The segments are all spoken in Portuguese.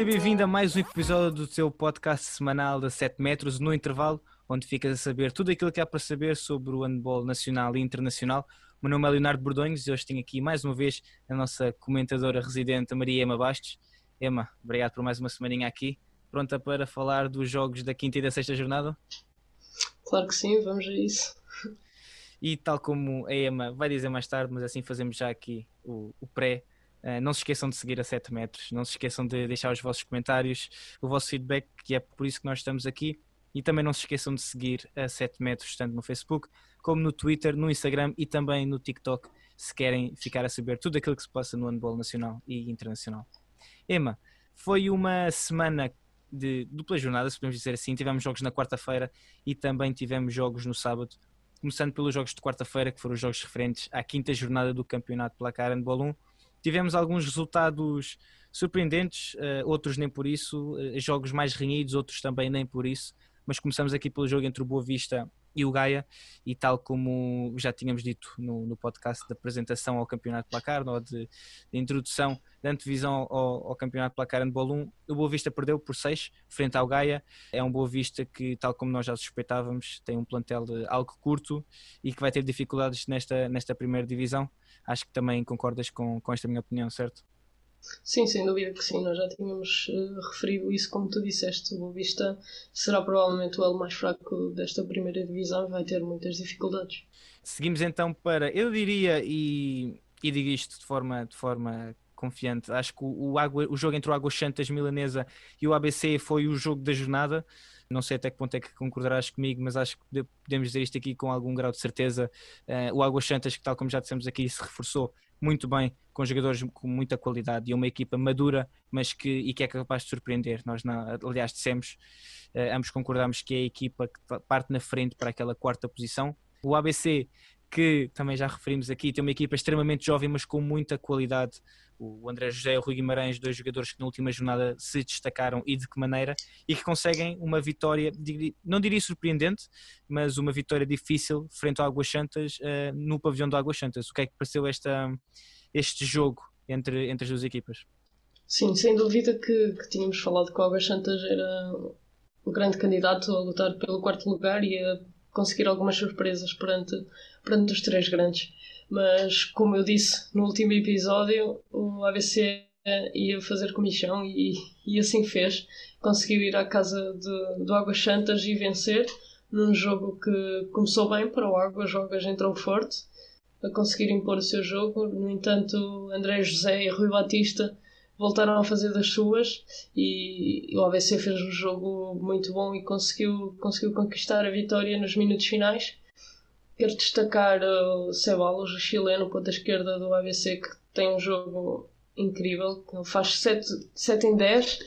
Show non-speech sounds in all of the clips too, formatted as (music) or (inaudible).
Seja bem-vindo a mais um episódio do seu podcast semanal da 7 metros no intervalo, onde ficas a saber tudo aquilo que há para saber sobre o handball nacional e internacional. O meu nome é Leonardo Bordões e hoje tenho aqui mais uma vez a nossa comentadora residente, Maria Ema Bastos. Ema, obrigado por mais uma semaninha aqui. Pronta para falar dos jogos da quinta e da sexta jornada? Claro que sim, vamos a isso. E tal como a Ema vai dizer mais tarde, mas assim fazemos já aqui o, o pré. Uh, não se esqueçam de seguir a 7 metros, não se esqueçam de deixar os vossos comentários, o vosso feedback, que é por isso que nós estamos aqui. E também não se esqueçam de seguir a 7 metros, tanto no Facebook, como no Twitter, no Instagram e também no TikTok, se querem ficar a saber tudo aquilo que se passa no handball nacional e internacional. Ema, foi uma semana de dupla jornada, se podemos dizer assim. Tivemos jogos na quarta-feira e também tivemos jogos no sábado. Começando pelos jogos de quarta-feira, que foram os jogos referentes à quinta jornada do Campeonato Placar Handball 1. Tivemos alguns resultados surpreendentes, uh, outros nem por isso, uh, jogos mais renhidos, outros também nem por isso. Mas começamos aqui pelo jogo entre o Boa Vista e o Gaia, e tal como já tínhamos dito no, no podcast de apresentação ao Campeonato Placar, ou de, de introdução da antevisão ao, ao Campeonato Placar Handball 1, o Boa Vista perdeu por 6 frente ao Gaia. É um Boa Vista que, tal como nós já suspeitávamos, tem um plantel algo curto e que vai ter dificuldades nesta, nesta primeira divisão. Acho que também concordas com, com esta minha opinião, certo? Sim, sem dúvida que sim. Nós já tínhamos uh, referido isso, como tu disseste. O Boa Vista será provavelmente o elo mais fraco desta primeira divisão e vai ter muitas dificuldades. Seguimos então para, eu diria, e, e digo isto de forma, de forma confiante, acho que o, o, o jogo entre o Águas Santas Milanesa e o ABC foi o jogo da jornada. Não sei até que ponto é que concordarás comigo, mas acho que podemos dizer isto aqui com algum grau de certeza. Uh, o Águas Santas, que tal como já dissemos aqui, se reforçou muito bem, com jogadores com muita qualidade e uma equipa madura, mas que, e que é capaz de surpreender. Nós, aliás, dissemos, uh, ambos concordamos que é a equipa que parte na frente para aquela quarta posição. O ABC, que também já referimos aqui, tem uma equipa extremamente jovem, mas com muita qualidade. O André José e o Rui Guimarães, dois jogadores que na última jornada se destacaram e de que maneira, e que conseguem uma vitória, não diria surpreendente, mas uma vitória difícil frente ao Águas Santas uh, no pavilhão do Águas Santas. O que é que pareceu esta, este jogo entre, entre as duas equipas? Sim, sem dúvida que, que tínhamos falado que o Águas Santas era o grande candidato a lutar pelo quarto lugar e a conseguir algumas surpresas perante, perante os três grandes. Mas, como eu disse no último episódio, o ABC ia fazer comissão e, e assim fez. Conseguiu ir à casa do Águas Santas e vencer num jogo que começou bem para o Águas. O Águas entrou forte a conseguir impor o seu jogo. No entanto, André José e Rui Batista voltaram a fazer das suas e o ABC fez um jogo muito bom e conseguiu, conseguiu conquistar a vitória nos minutos finais. Quero destacar o Ceballos, o chileno, ponta esquerda do ABC, que tem um jogo incrível. Ele faz 7, 7 em 10,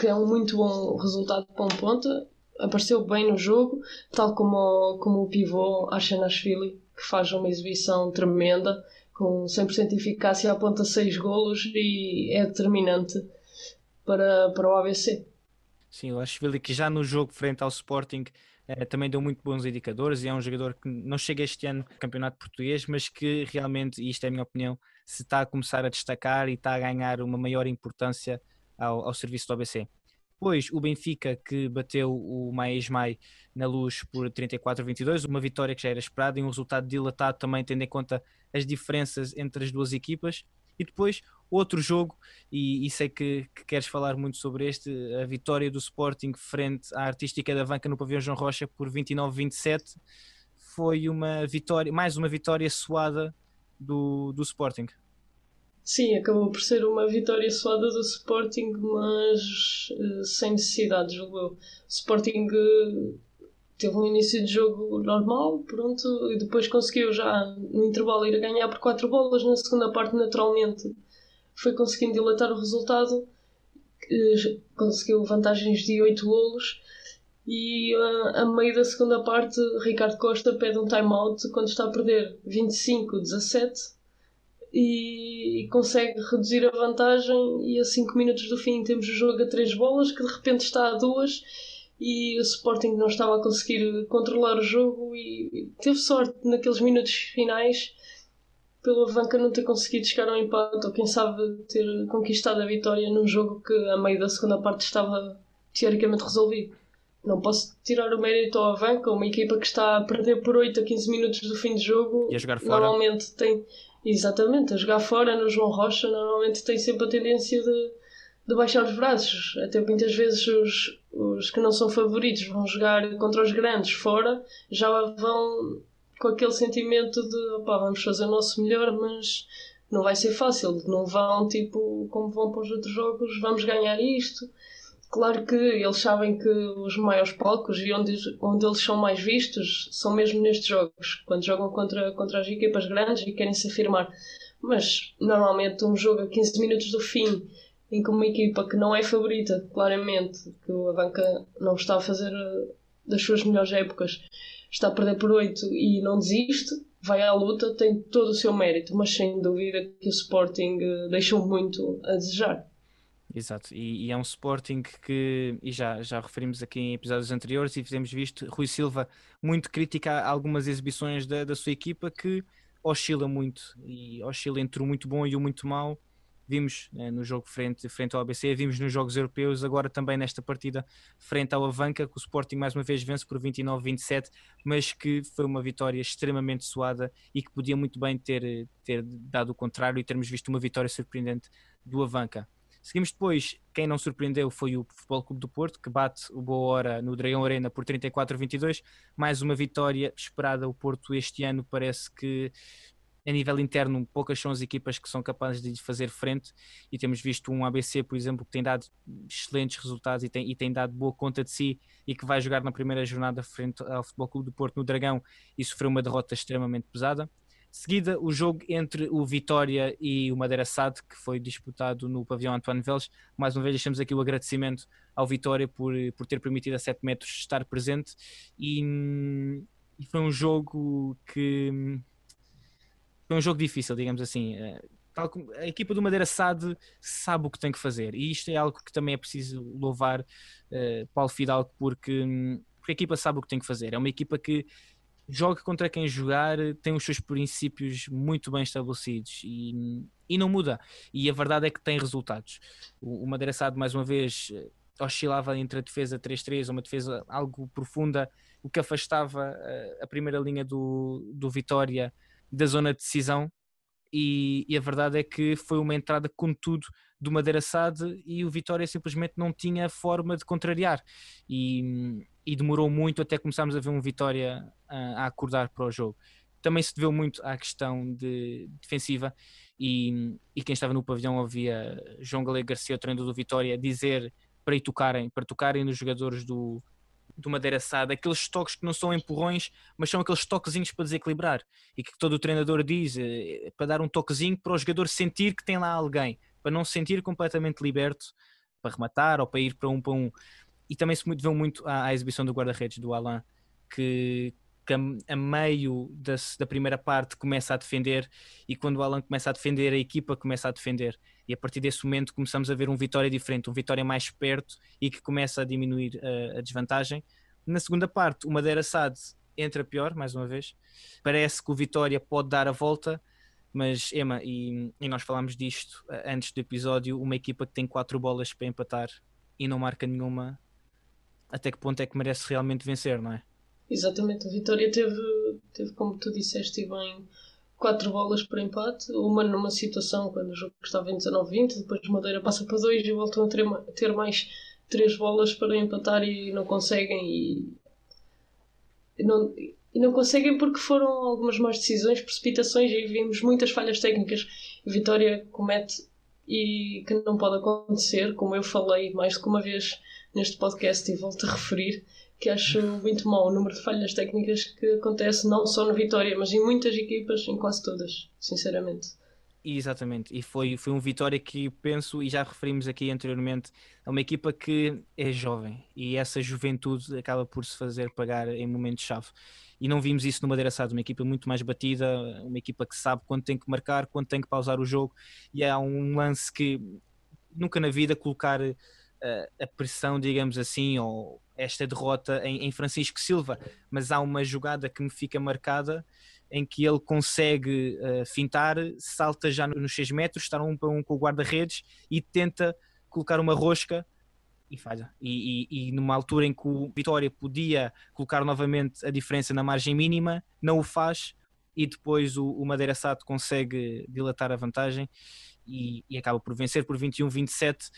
que é um muito bom resultado para um ponta. Apareceu bem no jogo, tal como, como o pivô Ashanashvili, que faz uma exibição tremenda com 100% de eficácia, aponta 6 golos e é determinante para, para o ABC. Sim, eu acho que já no jogo frente ao Sporting eh, também deu muito bons indicadores e é um jogador que não chega este ano no campeonato português, mas que realmente, e isto é a minha opinião, se está a começar a destacar e está a ganhar uma maior importância ao, ao serviço do ABC. Depois o Benfica que bateu o Mais Mai na luz por 34-22, uma vitória que já era esperada e um resultado dilatado também tendo em conta as diferenças entre as duas equipas. E depois outro jogo, e, e sei que, que, queres falar muito sobre este, a vitória do Sporting frente à Artística da Vanca no Pavião João Rocha por 29-27, foi uma vitória, mais uma vitória suada do, do Sporting. Sim, acabou por ser uma vitória suada do Sporting, mas uh, sem necessidade, julgo eu. O Sporting uh, teve um início de jogo normal, pronto, e depois conseguiu já no intervalo ir a ganhar por 4 bolas. Na segunda parte, naturalmente, foi conseguindo dilatar o resultado, uh, conseguiu vantagens de 8 golos. E a meio da segunda parte, Ricardo Costa pede um time-out quando está a perder 25-17 e consegue reduzir a vantagem e a 5 minutos do fim temos o jogo a 3 bolas que de repente está a 2 e o Sporting não estava a conseguir controlar o jogo e teve sorte naqueles minutos finais pelo Avanca não ter conseguido chegar ao empate ou quem sabe ter conquistado a vitória num jogo que a meio da segunda parte estava teoricamente resolvido. Não posso tirar o mérito ao Avanca, uma equipa que está a perder por 8 a 15 minutos do fim de jogo. E a jogar fora. Normalmente tem. Exatamente, a jogar fora no João Rocha, normalmente tem sempre a tendência de, de baixar os braços. Até muitas vezes os, os que não são favoritos vão jogar contra os grandes fora, já vão com aquele sentimento de opá, vamos fazer o nosso melhor, mas não vai ser fácil. Não vão tipo como vão para os outros jogos, vamos ganhar isto. Claro que eles sabem que os maiores palcos e onde, onde eles são mais vistos são mesmo nestes jogos, quando jogam contra, contra as equipas grandes e querem se afirmar. Mas normalmente um jogo a 15 minutos do fim, em que uma equipa que não é favorita, claramente, que a banca não está a fazer eh, das suas melhores épocas, está a perder por 8 e não desiste, vai à luta, tem todo o seu mérito, mas sem dúvida que o Sporting uh, deixou muito a desejar. Exato, e, e, é um Sporting que, e já, já referimos aqui em episódios anteriores e fizemos visto, Rui Silva muito crítica a algumas exibições da, da sua equipa que oscila muito, e oscila entre o muito bom e o muito mau, vimos né, no jogo frente, frente ao ABC, vimos nos jogos europeus, agora também nesta partida frente ao Avanca, que o Sporting mais uma vez vence por 29-27, mas que foi uma vitória extremamente suada e que podia muito bem ter, ter dado o contrário e termos visto uma vitória surpreendente do Avanca. Seguimos depois, quem não surpreendeu foi o Futebol Clube do Porto, que bate o Boa Hora no Dragão Arena por 34-22. Mais uma vitória esperada. O Porto este ano parece que a nível interno, poucas são as equipas que são capazes de fazer frente e temos visto um ABC, por exemplo, que tem dado excelentes resultados e tem, e tem dado boa conta de si e que vai jogar na primeira jornada frente ao Futebol Clube do Porto no Dragão e sofreu uma derrota extremamente pesada. Seguida, o jogo entre o Vitória e o Madeira SAD, que foi disputado no pavilhão Antoine Veles. Mais uma vez, deixamos aqui o agradecimento ao Vitória por, por ter permitido a 7 metros estar presente. E, e foi um jogo que foi um jogo difícil, digamos assim. Eh, a equipa do Madeira SAD sabe o que tem que fazer e isto é algo que também é preciso louvar uh, Paulo Fidalgo porque, porque a equipa sabe o que tem que fazer. É uma equipa que joga contra quem jogar, tem os seus princípios muito bem estabelecidos e, e não muda. E a verdade é que tem resultados. O, o mais uma vez, eh, oscilava entre a defesa 3-3 uma defesa algo profunda, o que afastava a, a primeira linha do, do Vitória da zona de decisão e, e, a verdade é que foi uma entrada com tudo do Madeira Sade e o Vitória simplesmente não tinha forma de contrariar e, e demorou muito até começarmos a ver um Vitória a, a, acordar para o jogo. Também se deveu muito à questão de defensiva e, e quem estava no pavilhão ouvia João Galego Garcia, o treinador do Vitória, dizer para ir tocarem, para tocarem nos jogadores do, do Madeira assada, aqueles toques que não são empurrões, mas são aqueles toquezinhos para desequilibrar e que todo o treinador diz é, para dar um toquezinho para o jogador sentir que tem lá alguém, para não se sentir completamente liberto para rematar ou para ir para um para um. E também se vê muito à, à exibição do guarda-redes do Alain, que, que a, a meio da, da, primeira parte começa a defender e quando o Alan começa a defender, a equipa começa a defender. E a partir desse momento começamos a ver um Vitória diferente, um Vitória mais perto e que começa a diminuir a, a desvantagem. Na segunda parte, o Madeira Sad entra pior, mais uma vez. Parece que o Vitória pode dar a volta, mas Emma, e, e nós falámos disto antes do episódio, uma equipa que tem quatro bolas para empatar e não marca nenhuma, até que ponto é que merece realmente vencer, não é? Exatamente, a Vitória teve, teve como tu disseste bem, quatro bolas para empate, uma numa situação quando o jogo estava em 19-20, depois Madeira passa para dois e voltam a ter, ter mais três bolas para empatar e não conseguem e, não, e não conseguem porque foram algumas más decisões, precipitações e vimos muitas falhas técnicas. A Vitória comete e que não pode acontecer, como eu falei mais do que uma vez neste podcast e volto a referir, que acho muito mau o número de falhas técnicas que acontece não só no Vitória, mas em muitas equipas, em quase todas, sinceramente. Exatamente, e foi, foi um Vitória que penso, e já referimos aqui anteriormente, é uma equipa que é jovem. E essa juventude acaba por se fazer pagar em momentos-chave. E não vimos isso no Madeira Sado, uma equipa muito mais batida, uma equipa que sabe quando tem que marcar, quando tem que pausar o jogo, e há um lance que nunca na vida colocar uh, a pressão, digamos assim, ou esta derrota em, em, Francisco Silva, mas há uma jogada que me fica marcada em que ele consegue uh, fintar, salta já nos 6 metros, está um para um com o guarda-redes e tenta colocar uma rosca e falha. E, e, e, numa altura em que o Vitória podia colocar novamente a diferença na margem mínima, não o faz e depois o, o Madeira Sato consegue dilatar a vantagem e, e acaba por vencer por 21-27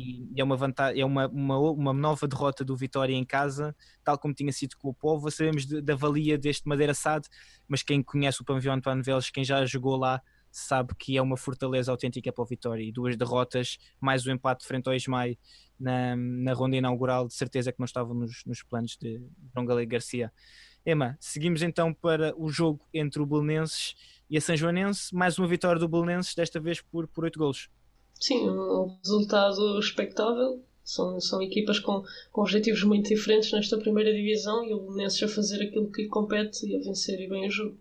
e é uma, vantagem, é uma, uma, uma, nova derrota do Vitória em casa, tal como tinha sido com o Povo. Sabemos da valia deste Madeira Sade, mas quem conhece o Pavilhão António Veles, quem já jogou lá, sabe que é uma fortaleza autêntica para o Vitória. E duas derrotas, mais o empate frente ao Ismael na, na ronda inaugural, de certeza que não estavam nos, nos planos de João Galego Garcia. Ema, seguimos então para o jogo entre o Belenenses e a São Joanense. Mais uma vitória do Belenenses, desta vez por, por 8 golos. Sim, um resultado expectável. São, são equipas com, com objetivos muito diferentes nesta primeira divisão e o Belenenses a fazer aquilo que lhe compete e a vencer e bem o jogo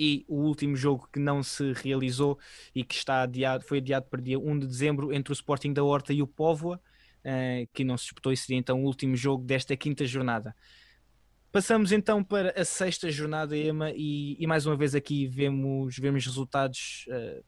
e o último jogo que não se realizou e que está adiado, foi adiado para dia 1 de dezembro entre o Sporting da Horta e o Póvoa, uh, que não se disputou e seria então o último jogo desta quinta jornada. Passamos então para a sexta jornada, Ema, e, e mais uma vez aqui vemos, vemos resultados. Uh,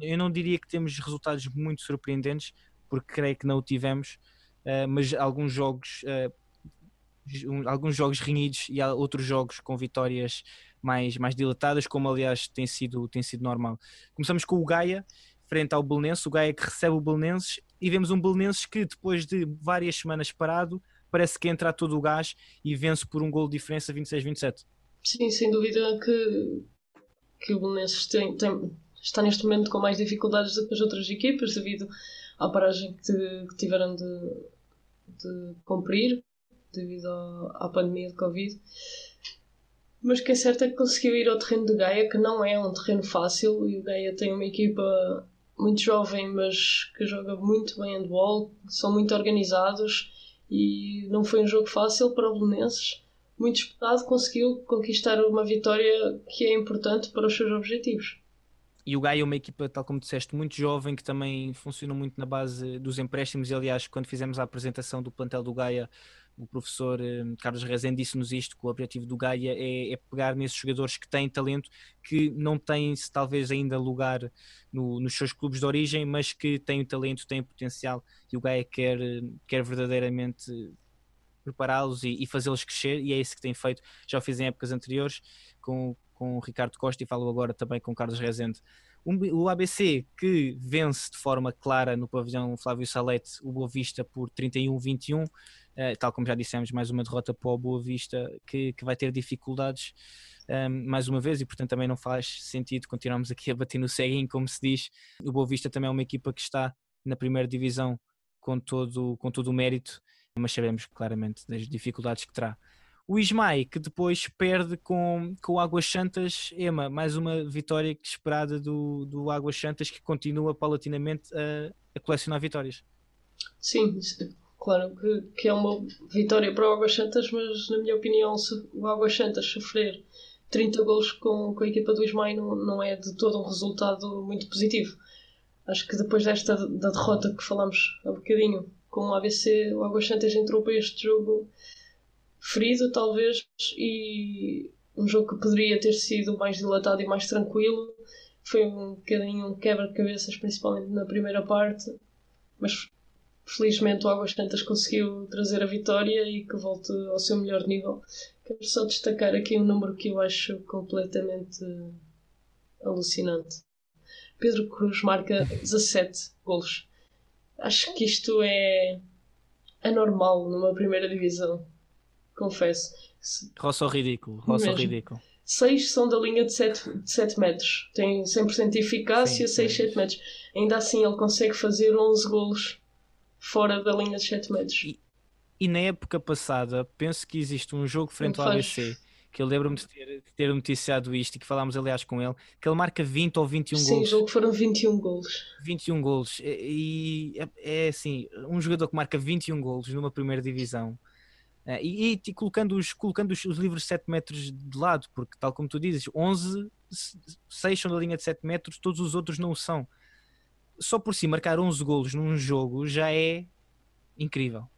eu não diria que temos resultados muito surpreendentes, porque creio que não o tivemos, uh, mas alguns jogos, uh, alguns jogos renhidos e outros jogos com vitórias mais, mais dilatadas, como aliás tem sido, tem sido normal. Começamos com o Gaia, frente ao Belenenses, o Gaia que recebe o Belenenses, e vemos um Belenenses que depois de várias semanas parado parece que entra a todo o gás e vence por um gol de diferença 26-27. Sim, sem dúvida que, que o Belenenses tem, tem, está neste momento com mais dificuldades do que as outras equipas devido à paragem que, que tiveram de, de cumprir devido à, à pandemia de Covid. Mas o que é certo é que conseguiu ir ao terreno de Gaia, que não é um terreno fácil, e o Gaia tem uma equipa muito jovem, mas que joga muito bem handball, são muito organizados e não foi um jogo fácil para o Belenenses. Muito disputado, conseguiu conquistar uma vitória que é importante para os seus objetivos. E o Gaia é uma equipa, tal como disseste, muito jovem, que também funciona muito na base dos empréstimos. E, aliás, quando fizemos a apresentação do plantel do Gaia, o professor eh, Carlos Rezende disse-nos isto, que o objetivo do Gaia é, é, pegar nesses jogadores que têm talento, que não têm talvez ainda lugar no, nos seus clubes de origem, mas que têm talento, têm potencial, e o Gaia quer, quer verdadeiramente prepará-los e, e fazê-los crescer, e é isso que tem feito, já o fiz em épocas anteriores, com, com o Ricardo Costa e falo agora também com o Carlos Rezende. O ABC que vence de forma clara no pavilhão Flávio Salete o Boa Vista por 31-21, Uh, tal como já dissemos, mais uma derrota para o Boa Vista que, que vai ter dificuldades um, ehm, mais uma vez e portanto também não faz sentido continuarmos aqui a bater no ceguinho, como se diz. O Boa Vista também é uma equipa que está na primeira divisão com todo, com todo o mérito, mas sabemos claramente das dificuldades que terá. O Ismael, que depois perde com, com o Águas Santas, Ema, mais uma vitória esperada do, do Águas Santas que continua paulatinamente a, a colecionar vitórias. Sim, Claro que, que é uma vitória para o Águas Santas, mas na minha opinião, o Águas Santas sofrer 30 gols com, com a equipa do Ismael não, não é de todo um resultado muito positivo. Acho que depois desta da derrota que falamos há bocadinho com o ABC, o Águas Santas entrou para este jogo ferido, talvez, e um jogo que poderia ter sido mais dilatado e mais tranquilo. Foi um bocadinho um quebra-cabeças, principalmente na primeira parte, mas felizmente o Águas Santas conseguiu trazer a vitória e que volte ao seu melhor nível. Quero só destacar aqui um número que eu acho completamente alucinante. Pedro Cruz marca 17 golos. Acho que isto é anormal numa primeira divisão. Confesso. Roça ridículo. Roça ridículo. 6 são da linha de 7, de 7 metros. Tem 100% de eficácia, 6, 7 metros. Ainda assim ele consegue fazer 11 golos fora da linha de 7 metros. E, e, na época passada, penso que existe um jogo frente ao ABC, que eu lembro-me de ter, de ter noticiado isto e que falámos aliás com ele, que ele marca 20 ou 21 Sim, gols. Sim, o jogo foram 21 gols. 21 gols. E, é, é, assim, um jogador que marca 21 gols numa primeira divisão. Uh, e, e, colocando, os, colocando os, os livros de 7 metros de lado, porque tal como tu dizes, 11, 6 são da linha de 7 metros, todos os outros não o são só por si marcar 11 golos num jogo já é incrível.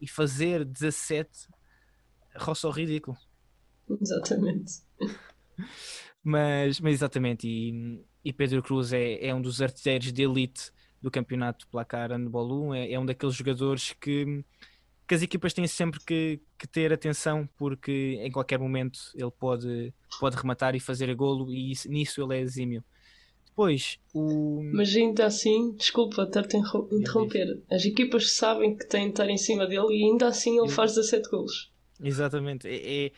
E fazer 17 roça o ridículo. Exatamente. mas, mas exatamente, e, e Pedro Cruz é, é um dos artilheiros de elite do campeonato Placar Handball 1, é, é um daqueles jogadores que, que as equipas têm sempre que, que, ter atenção porque em qualquer momento ele pode, pode rematar e fazer a golo e isso, nisso ele é exímio. Depois, o... Mas ainda assim, desculpa estar-te a interromper, as equipas sabem que têm de estar em cima dele e ainda assim ele faz 17 golos. Exatamente, é, é,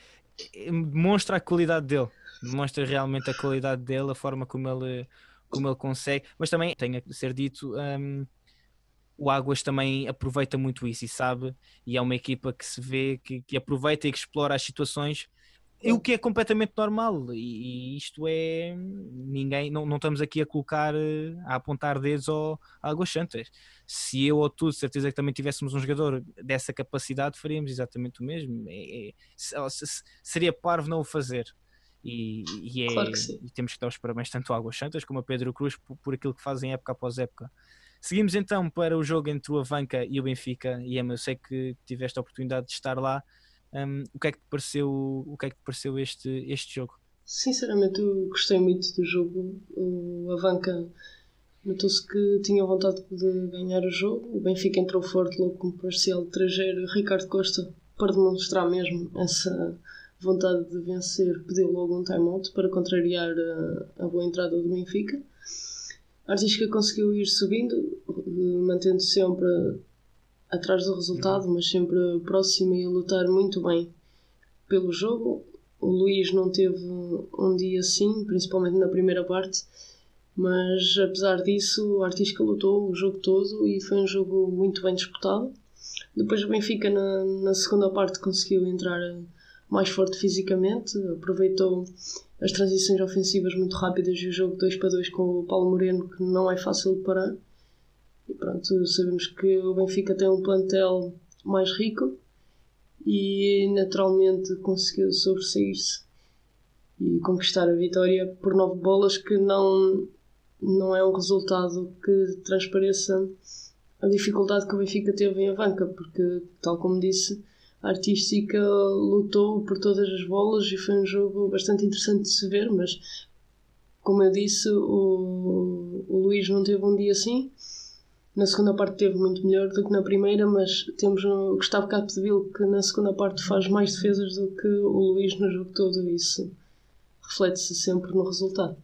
é, demonstra a qualidade dele, demonstra realmente a qualidade dele, a forma como ele, como ele consegue, mas também tem a ser dito... Um, o Águas também aproveita muito isso e sabe, e é uma equipa que se vê que, que aproveita e que explora as situações e o que é completamente normal e, isto é ninguém não, não estamos aqui a colocar a apontar dedos ao, Águas Santas. Se eu ou tu certeza que também tivéssemos um jogador dessa capacidade faríamos exatamente o mesmo é, é, seria parvo não o fazer. E, e, é, claro e temos que dar os parabéns tanto ao Águas Santas como a Pedro Cruz por, por aquilo que fazem época após época seguimos então para o jogo entre o Avanca e o Benfica e eu sei que tiveste a oportunidade de estar lá um, o que é que te pareceu, o que é que te pareceu este, este jogo? Sinceramente, eu gostei muito do jogo. O Avanca notou-se que tinha vontade de ganhar o jogo. O Benfica entrou forte logo com parcial de trajeiro. Ricardo Costa, para demonstrar mesmo essa vontade de vencer, pediu logo um time-out para contrariar a, a boa entrada do Benfica. A Artística conseguiu ir subindo, mantendo sempre atrás do resultado, mas sempre próximo e a lutar muito bem pelo jogo. O Luís não teve um dia assim, principalmente na primeira parte, mas apesar disso, o Artística lutou o jogo todo e foi um jogo muito bem disputado. Depois o Benfica, na, na segunda parte, conseguiu entrar mais forte fisicamente, aproveitou as transições ofensivas muito rápidas e o jogo 2 para 2 com o Paulo Moreno, que não é fácil de parar. E pronto, sabemos que o Benfica tem um plantel mais rico e naturalmente conseguiu sobressair-se e conquistar a vitória por nove bolas que não, não é um resultado que transpareça a dificuldade que o Benfica teve em Avanca, porque, tal como disse, artística lutou por todas as bolas e foi um jogo bastante interessante de se ver, mas como eu disse, o, o Luís não teve um dia assim na segunda parte teve muito melhor do que na primeira, mas temos o Gustavo Capdeville que na segunda parte faz mais defesas do que o Luís no jogo todo isso reflete-se sempre no resultado.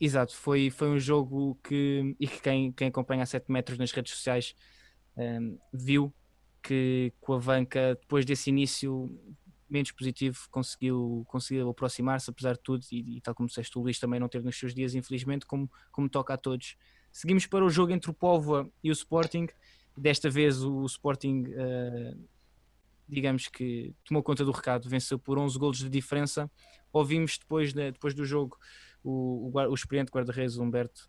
Exato, foi, foi um jogo que, e que quem, quem acompanha a 7 metros nas redes sociais um, viu que com a Vanca, depois desse início menos positivo, conseguiu, conseguiu aproximar-se, apesar de tudo, e, e, tal como disseste, o Luís também não teve nos seus dias, infelizmente, como, como toca a todos Seguimos para o jogo entre o Póvoa e o Sporting. Desta vez o Sporting, uh, digamos que tomou conta do recado, venceu por 11 golos de diferença. Ouvimos depois, de, depois do jogo o, o, o experiente guarda-redes Humberto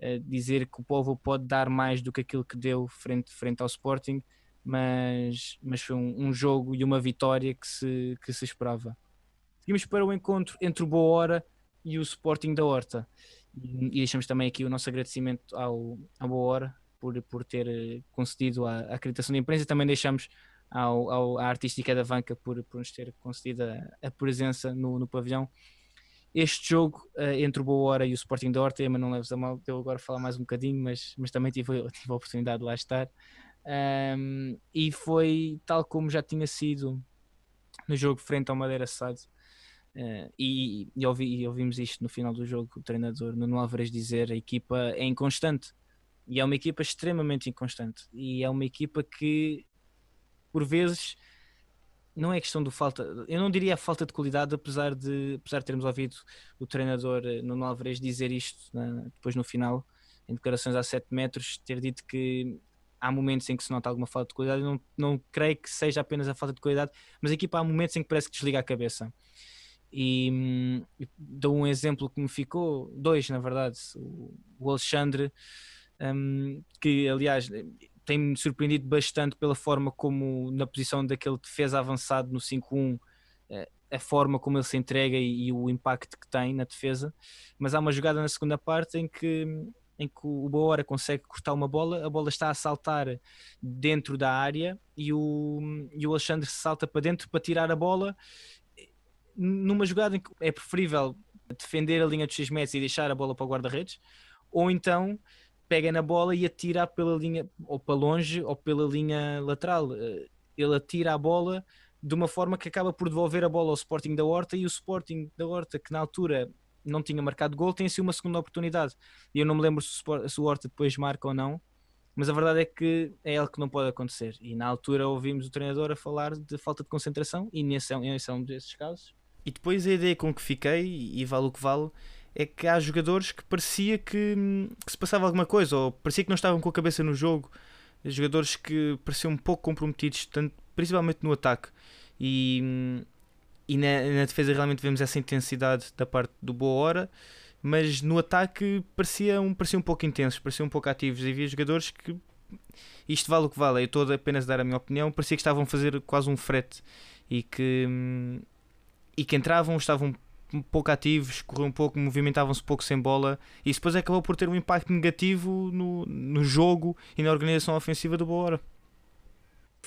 uh, dizer que o Póvoa pode dar mais do que aquilo que deu frente, frente ao Sporting, mas, mas foi um, um jogo e uma vitória que se, que se esperava. Seguimos para o encontro entre o Boa Hora e o Sporting da Horta. E, deixamos também aqui o nosso agradecimento ao, ao Boa Hora por, por ter eh, concedido a, a acreditação da imprensa. Também deixamos ao, ao, à Artística da Vanca por, por nos ter concedido a, a presença no, no pavilhão. Este jogo uh, entre o Boa Hora e o Sporting da Horta, mas não leves a mal, eu agora falar mais um bocadinho, mas, mas também tive, (laughs) tive a oportunidade de lá estar. Um, e foi tal como já tinha sido no jogo frente ao Madeira Sade. Uh, e, e, ouvi, e, ouvimos isto no final do jogo, o treinador Nuno Álvares dizer a equipa é inconstante. E é uma equipa extremamente inconstante. E é uma equipa que por vezes não é questão do falta, eu não diria falta de qualidade, apesar de, apesar de termos ouvido o treinador eh, Nuno Álvares dizer isto né, depois no final, em declarações a 7 metros, ter dito que há momentos em que se nota alguma falta de qualidade, não, não creio que seja apenas a falta de qualidade, mas a equipa há momentos em que parece que desliga a cabeça. E, e dou um exemplo que me ficou, dois na verdade, o, Alexandre, um, que aliás tem-me surpreendido bastante pela forma como, na posição daquele defesa avançado no 5-1, eh, a forma como ele se entrega e, e, o impacto que tem na defesa. Mas há uma jogada na segunda parte em que, em que o Boa consegue cortar uma bola, a bola está a saltar dentro da área e o, e o Alexandre salta para dentro para tirar a bola numa jogada em que é preferível defender a linha dos 6 metros e deixar a bola para o guarda-redes, ou então pega na bola e atira pela linha, ou para longe, ou pela linha lateral. Eh, ele atira a bola de uma forma que acaba por devolver a bola ao Sporting da Horta e o Sporting da Horta, que na altura não tinha marcado gol, tem assim uma segunda oportunidade. E eu não me lembro se o Horta depois marca ou não, mas a verdade é que é algo que não pode acontecer. E na altura ouvimos o treinador a falar de falta de concentração, e nesse é um desses casos. E depois a ideia com que fiquei, e vale o que vale, é que há jogadores que parecia que, que, se passava alguma coisa, ou parecia que não estavam com a cabeça no jogo, jogadores que pareciam um pouco comprometidos, tanto, principalmente no ataque. E, e na, na, defesa realmente vemos essa intensidade da parte do Boa Hora, mas no ataque parecia um, parecia um pouco intensos, parecia um pouco ativos. E havia jogadores que isto vale o que vale, eu estou apenas a dar a minha opinião, parecia que estavam a fazer quase um frete e que, e que entravam, estavam um pouco ativos, corriam um pouco, movimentavam-se um pouco sem bola, e isso depois acabou por ter um impacto negativo no, no jogo e na organização ofensiva do Boa Hora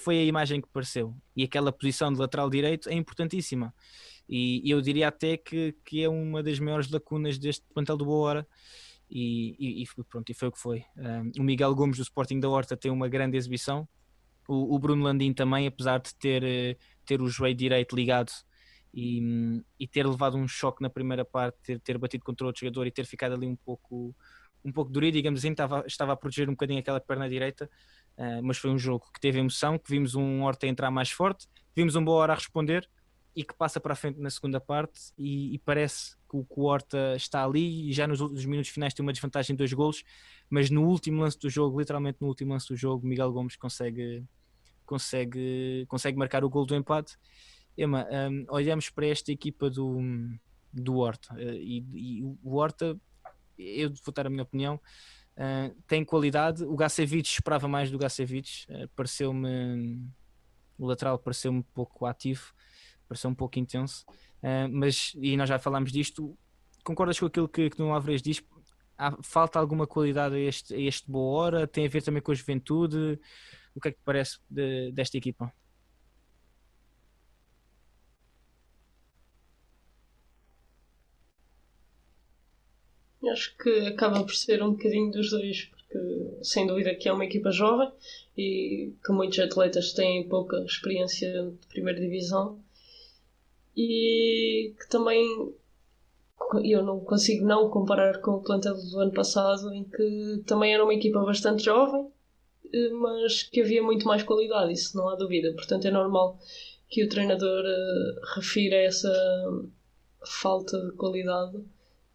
foi a imagem que pareceu. E aquela posição de lateral direito é importantíssima. E, e eu diria até que, que é uma das maiores lacunas deste plantel do Boa Hora. E, e, e, pronto, e foi o que foi. Um, o Miguel Gomes do Sporting da Horta tem uma grande exibição. O, o Bruno Landim também, apesar de ter, eh, ter o joelho direito ligado e, e ter levado um choque na primeira parte, ter, ter batido contra outro jogador e ter ficado ali um pouco um pouco duro, digamos assim, estava, estava a proteger um bocadinho aquela perna direita, uh, mas foi um jogo que teve emoção, que vimos um Horta entrar mais forte, vimos um Boa Hora a responder e que passa para a frente na segunda parte e, e parece que o, Horta está ali e já nos, nos minutos finais tem uma desvantagem de dois golos, mas no último lance do jogo, literalmente no último lance do jogo, Miguel Gomes consegue, consegue, consegue marcar o gol do empate. Emma, um, olhamos para esta equipa do, do Horta uh, e, e o Horta eu vou dar a minha opinião, uh, tem qualidade. O Gacevic esperava mais do Gacevic, uh, pareceu-me o lateral pareceu-me um pouco ativo, pareceu um pouco intenso, uh, mas e nós já falámos disto. Concordas com aquilo que, que o Alvarez diz? Há, falta alguma qualidade a este, a este boa hora? Tem a ver também com a juventude? O que é que te parece de, desta equipa? Acho que acaba por ser um bocadinho dos dois, porque sem dúvida que é uma equipa jovem e que muitos atletas têm pouca experiência de primeira divisão e que também eu não consigo não comparar com o plantel do ano passado em que também era uma equipa bastante jovem mas que havia muito mais qualidade, isso não há dúvida. Portanto, é normal que o treinador uh, refira essa falta de qualidade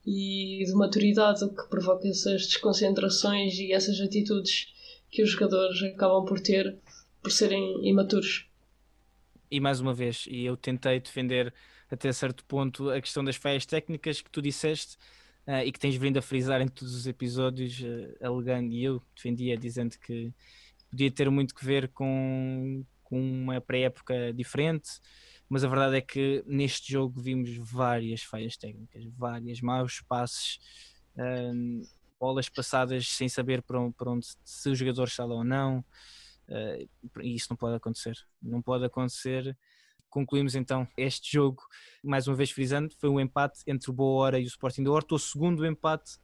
e de maturidade, o que provoca essas desconcentrações e essas atitudes que os jogadores acabam por ter por serem imaturos. E mais uma vez, e eu tentei defender até certo ponto a questão das falhas técnicas que tu disseste uh, e que tens vindo a frisar em todos os episódios, uh, alegando, e eu defendia dizendo que podia ter muito que ver com, com uma pré-época diferente, mas a verdade é que neste jogo vimos várias falhas técnicas, várias maus passes, um, bolas passadas sem saber para onde, para onde, se o jogador está lá ou não, uh, e isso não pode acontecer. Não pode acontecer. Concluímos então este jogo, mais uma vez frisando, foi um empate entre o Boa Hora e o Sporting da Horta, o segundo empate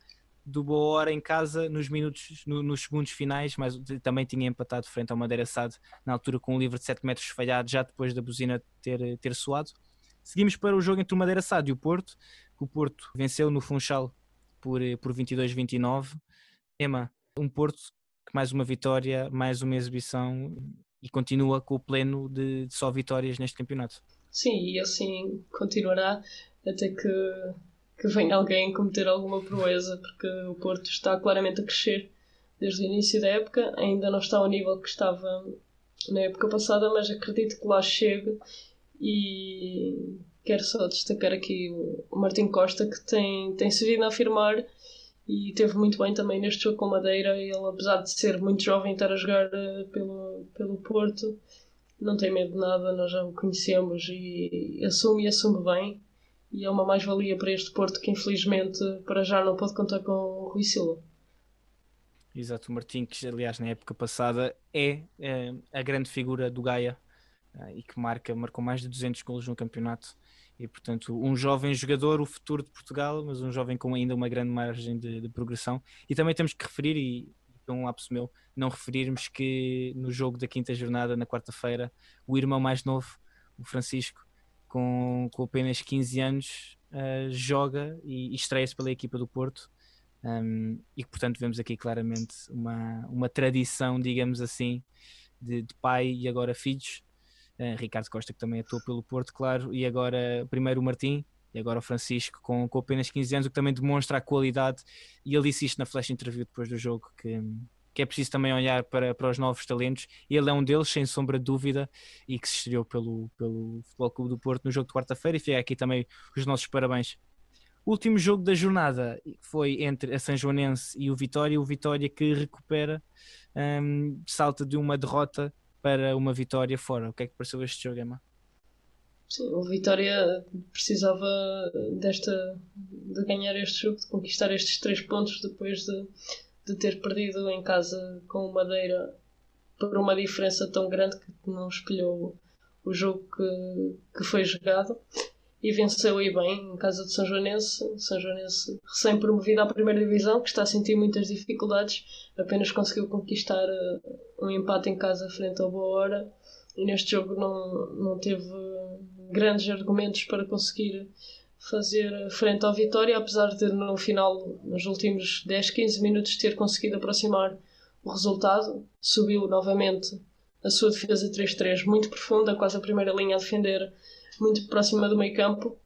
do Boa Hora em casa nos minutos, no, nos segundos finais, mas também tinha empatado frente ao Madeira Sade na altura com um livre de 7 metros falhado, já depois da buzina ter, ter soado. Seguimos para o jogo entre o Madeira Sade e o Porto, que o Porto venceu no Funchal por, por 22-29. Ema, um Porto que mais uma vitória, mais uma exibição e continua com o pleno de, de só vitórias neste campeonato. Sim, e assim continuará até que que venha alguém cometer alguma proeza, porque o Porto está claramente a crescer desde o início da época, ainda não está ao nível que estava na época passada, mas acredito que lá chegue e quero só destacar aqui o Martim Costa que tem, tem se vindo a afirmar e teve muito bem também neste jogo com Madeira. Ele, apesar de ser muito jovem, estar a jogar uh, pelo, pelo Porto, não tem medo de nada, nós já o conhecemos e assume e assume bem e é uma mais-valia para este Porto que infelizmente para já não pode contar com o Rui Silva. Exato, o Martim, que aliás na época passada é, é a grande figura do Gaia uh, e que marca, marcou mais de 200 golos no campeonato e portanto um jovem jogador, o futuro de Portugal, mas um jovem com ainda uma grande margem de, de progressão. E também temos que referir, e é um lapso meu, não referirmos que no jogo da quinta jornada, na quarta-feira, o irmão mais novo, o Francisco, com, com apenas 15 anos, uh, joga e, e estreia-se pela equipa do Porto. Um, e portanto vemos aqui claramente uma, uma tradição, digamos assim, de, de pai e agora filhos uh, Ricardo Costa, que também atuou pelo Porto, claro, e agora primeiro o Martim e agora o Francisco, com, com apenas 15 anos, o que também demonstra a qualidade. E ele disse isto na flash interview depois do jogo, que, que é preciso também olhar para, para os novos talentos. Ele é um deles, sem sombra de dúvida, e que se estreou pelo, pelo Futebol Clube do Porto no jogo de quarta-feira. E fica aqui também os nossos parabéns. O último jogo da jornada foi entre a São Joanense e o Vitória. O Vitória que recupera, um, salta de uma derrota para uma vitória fora. O que é que pareceu este jogo, Emma? Sim, o Vitória precisava desta de ganhar este jogo, de conquistar estes três pontos depois de, de ter perdido em casa com o Madeira por uma diferença tão grande que não espelhou o jogo que, que foi jogado. E venceu aí bem em casa de São Joanense. São Joanense recém-promovido à primeira divisão, que está a sentir muitas dificuldades, apenas conseguiu conquistar uh, um empate em casa frente ao Boa Hora. E neste jogo não, não teve grandes argumentos para conseguir fazer frente ao Vitória, apesar de no final, nos últimos 10, 15 minutos, ter conseguido aproximar o resultado. Subiu novamente a sua defesa 3-3 muito profunda, quase a primeira linha a defender muito próxima do meio campo,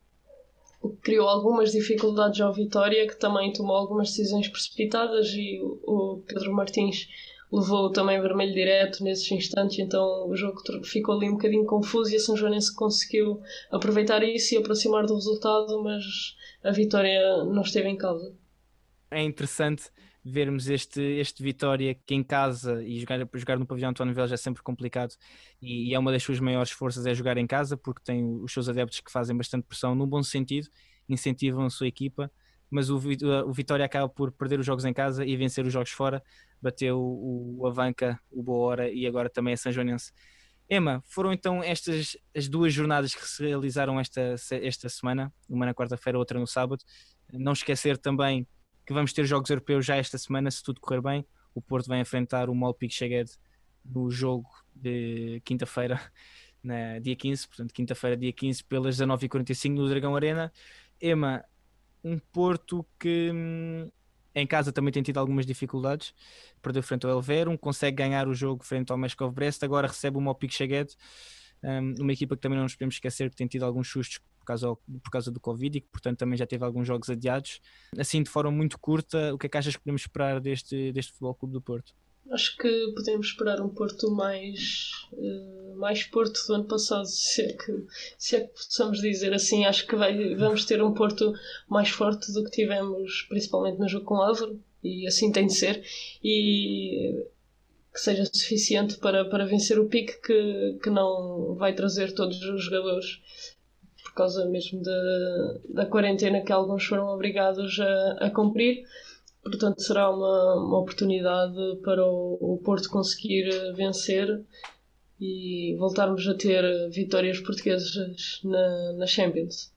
o que criou algumas dificuldades ao Vitória, que também tomou algumas decisões precipitadas e o Pedro Martins levou também vermelho direto nesses instantes, então o jogo ficou ali um bocadinho confuso e a São Joanense conseguiu aproveitar isso e aproximar do resultado, mas a vitória não esteve em causa. É interessante vermos este, este Vitória que em casa e jogar, jogar no pavilhão António Vélez é sempre complicado e, e, é uma das suas maiores forças é jogar em casa porque tem os seus adeptos que fazem bastante pressão num bom sentido, incentivam a sua equipa mas o, o Vitória acaba por perder os jogos em casa e vencer os jogos fora, bateu o, o Avanca, o Boa Hora e agora também a São Joanense. Emma, foram então estas as duas jornadas que se realizaram esta, esta semana, uma na quarta-feira, outra no sábado. Não esquecer também que vamos ter jogos europeus já esta semana, se tudo correr bem. O Porto vai enfrentar o Molpic Cheged no jogo de quinta-feira, dia 15, portanto, quinta-feira, dia 15, pelas 19h45 no Dragão Arena. Ema, um Porto que hum, em casa também tem tido algumas dificuldades, perdeu frente ao Elverum, consegue ganhar o jogo frente ao Meskov Brest, agora recebe o Mopic Cheged, hum, uma equipa que também não nos podemos esquecer que tem tido alguns sustos por causa, por causa do Covid e que, portanto, também já teve alguns jogos adiados. Assim, de forma muito curta, o que é que achas que podemos esperar deste, deste Futebol Clube do Porto? Acho que podemos esperar um Porto mais, uh, mais Porto do ano passado, (laughs) se é, que, se é que possamos dizer assim. Acho que vai, vamos ter um Porto mais forte do que tivemos, principalmente no jogo com Álvaro, e assim tem de ser. E que seja suficiente para, para vencer o pique que, que não vai trazer todos os jogadores por causa mesmo da, da quarentena que alguns foram obrigados a, a cumprir Portanto, será uma, uma oportunidade para o, o Porto conseguir vencer e voltarmos a ter vitórias portuguesas na, na Champions.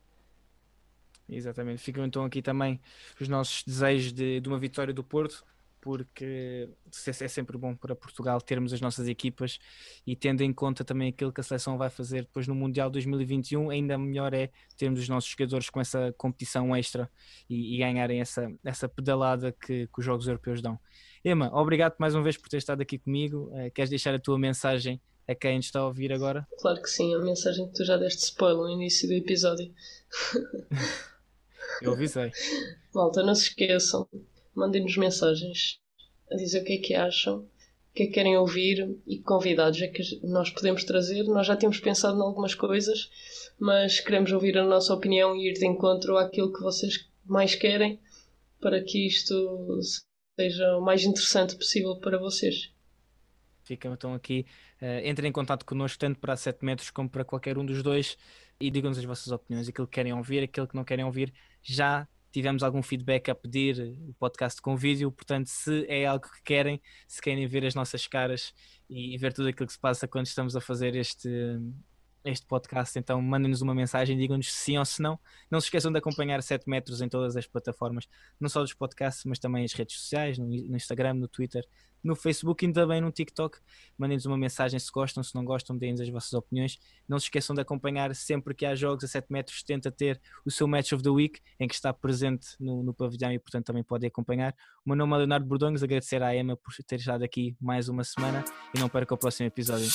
Exatamente. Ficam então aqui também os nossos desejos de, de uma vitória do Porto porque é sempre bom para Portugal termos as nossas equipas e tendo em conta também aquilo que a seleção vai fazer depois no Mundial 2021, ainda melhor é termos os nossos jogadores com essa competição extra e, e ganharem essa, essa pedalada que, que, os Jogos Europeus dão. Emma, obrigado mais uma vez por ter estado aqui comigo. Uh, queres deixar a tua mensagem a quem está a ouvir agora? Claro que sim, a mensagem que tu já deste spoiler no início do episódio. (laughs) Eu avisei. Malta, não se esqueçam mandem-nos mensagens a dizer o que é que acham, o que é que querem ouvir e que convidados é que nós podemos trazer. Nós já temos pensado em algumas coisas, mas queremos ouvir a nossa opinião e ir de encontro àquilo que vocês mais querem para que isto seja o mais interessante possível para vocês. Ficam então aqui, uh, entrem em contato connosco tanto para 7 metros como para qualquer um dos dois e digam-nos as vossas opiniões, aquilo que querem ouvir, aquilo que não querem ouvir, já tivemos algum feedback a pedir o podcast com vídeo, portanto, se é algo que querem, se querem ver as nossas caras e, ver tudo aquilo que se passa quando estamos a fazer este, este podcast, então mandem-nos uma mensagem, digam-nos sim ou se não. Não se esqueçam de acompanhar 7 metros em todas as plataformas, não só dos podcasts, mas também as redes sociais, no Instagram, no Twitter, no Facebook e também no TikTok. Mandem-nos uma mensagem se gostam, se não gostam, deem-nos as vossas opiniões. Não se esqueçam de acompanhar sempre que há jogos a 7 metros, tenta ter o seu Match of the Week, em que está presente no, no pavilhão e, portanto, também podem acompanhar. O meu nome é Leonardo Bordões, agradecer à Emma por ter estado aqui mais uma semana e não perca o próximo episódio.